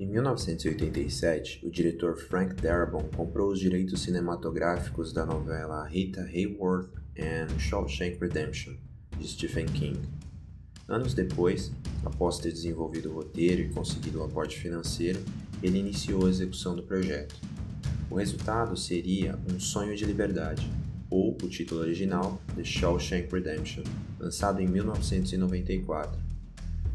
Em 1987, o diretor Frank Darabont comprou os direitos cinematográficos da novela Rita Hayworth and Shawshank Redemption, de Stephen King. Anos depois, após ter desenvolvido o roteiro e conseguido o aporte financeiro, ele iniciou a execução do projeto. O resultado seria Um Sonho de Liberdade, ou o título original The Shawshank Redemption, lançado em 1994.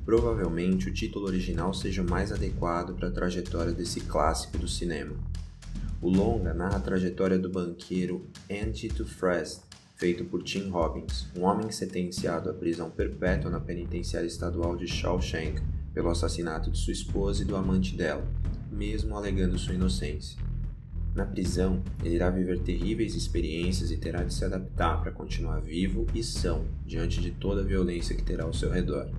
Provavelmente o título original seja o mais adequado para a trajetória desse clássico do cinema. O longa narra a trajetória do banqueiro Andy Dufresne, feito por Tim Robbins, um homem sentenciado à prisão perpétua na penitenciária estadual de Shawshank pelo assassinato de sua esposa e do amante dela, mesmo alegando sua inocência. Na prisão, ele irá viver terríveis experiências e terá de se adaptar para continuar vivo e são diante de toda a violência que terá ao seu redor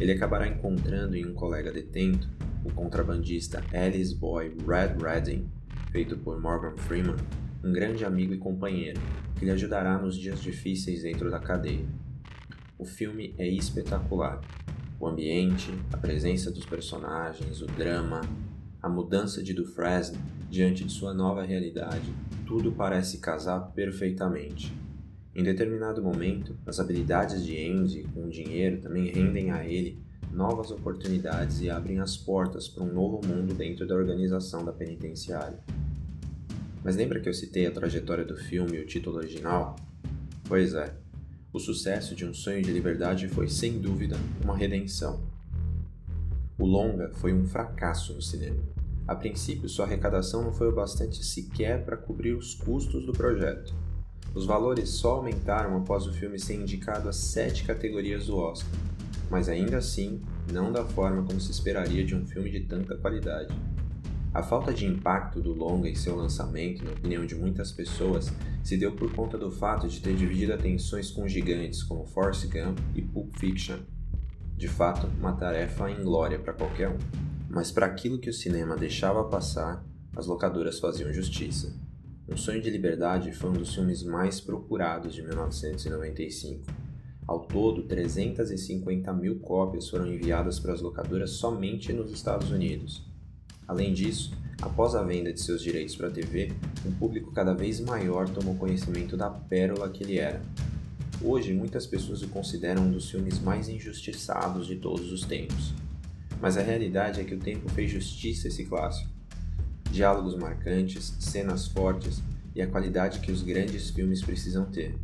ele acabará encontrando em um colega detento, o contrabandista Alice Boy Red Redding, feito por Morgan Freeman, um grande amigo e companheiro, que lhe ajudará nos dias difíceis dentro da cadeia. O filme é espetacular. O ambiente, a presença dos personagens, o drama, a mudança de Dufresne diante de sua nova realidade, tudo parece casar perfeitamente. Em determinado momento, as habilidades de Andy com o dinheiro também rendem a ele novas oportunidades e abrem as portas para um novo mundo dentro da organização da penitenciária. Mas lembra que eu citei a trajetória do filme e o título original? Pois é, o sucesso de Um Sonho de Liberdade foi sem dúvida uma redenção. O longa foi um fracasso no cinema. A princípio, sua arrecadação não foi o bastante sequer para cobrir os custos do projeto. Os valores só aumentaram após o filme ser indicado a sete categorias do Oscar, mas ainda assim não da forma como se esperaria de um filme de tanta qualidade. A falta de impacto do longa em seu lançamento, na opinião de muitas pessoas, se deu por conta do fato de ter dividido atenções com gigantes como Forrest Gump e Pulp Fiction. De fato, uma tarefa inglória para qualquer um. Mas para aquilo que o cinema deixava passar, as locadoras faziam justiça. Um Sonho de Liberdade foi um dos filmes mais procurados de 1995. Ao todo, 350 mil cópias foram enviadas para as locadoras somente nos Estados Unidos. Além disso, após a venda de seus direitos para a TV, um público cada vez maior tomou conhecimento da pérola que ele era. Hoje, muitas pessoas o consideram um dos filmes mais injustiçados de todos os tempos. Mas a realidade é que o tempo fez justiça a esse clássico diálogos marcantes, cenas fortes e a qualidade que os grandes filmes precisam ter.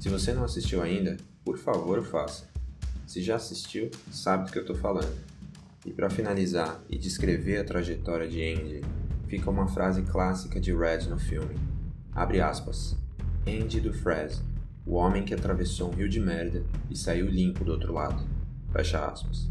Se você não assistiu ainda, por favor faça. Se já assistiu, sabe do que eu estou falando. E para finalizar e descrever a trajetória de Andy, fica uma frase clássica de Red no filme. Abre aspas. Andy Dufresne, o homem que atravessou um rio de merda e saiu limpo do outro lado. Fecha aspas.